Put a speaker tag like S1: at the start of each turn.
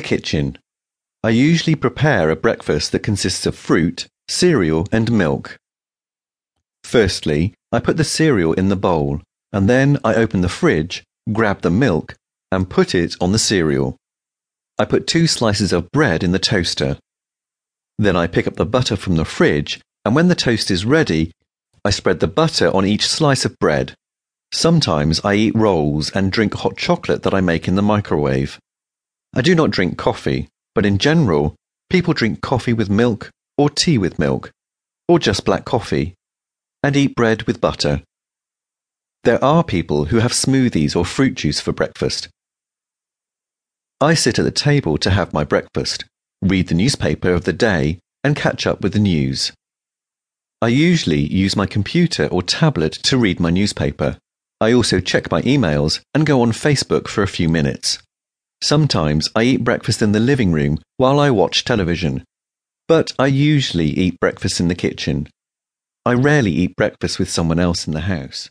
S1: kitchen. I usually prepare a breakfast that consists of fruit, cereal, and milk. Firstly, I put the cereal in the bowl, and then I open the fridge, grab the milk, and put it on the cereal. I put two slices of bread in the toaster. Then I pick up the butter from the fridge, and when the toast is ready, I spread the butter on each slice of bread. Sometimes I eat rolls and drink hot chocolate that I make in the microwave. I do not drink coffee, but in general, people drink coffee with milk, or tea with milk, or just black coffee, and eat bread with butter. There are people who have smoothies or fruit juice for breakfast. I sit at the table to have my breakfast, read the newspaper of the day, and catch up with the news. I usually use my computer or tablet to read my newspaper. I also check my emails and go on Facebook for a few minutes. Sometimes I eat breakfast in the living room while I watch television, but I usually eat breakfast in the kitchen. I rarely eat breakfast with someone else in the house.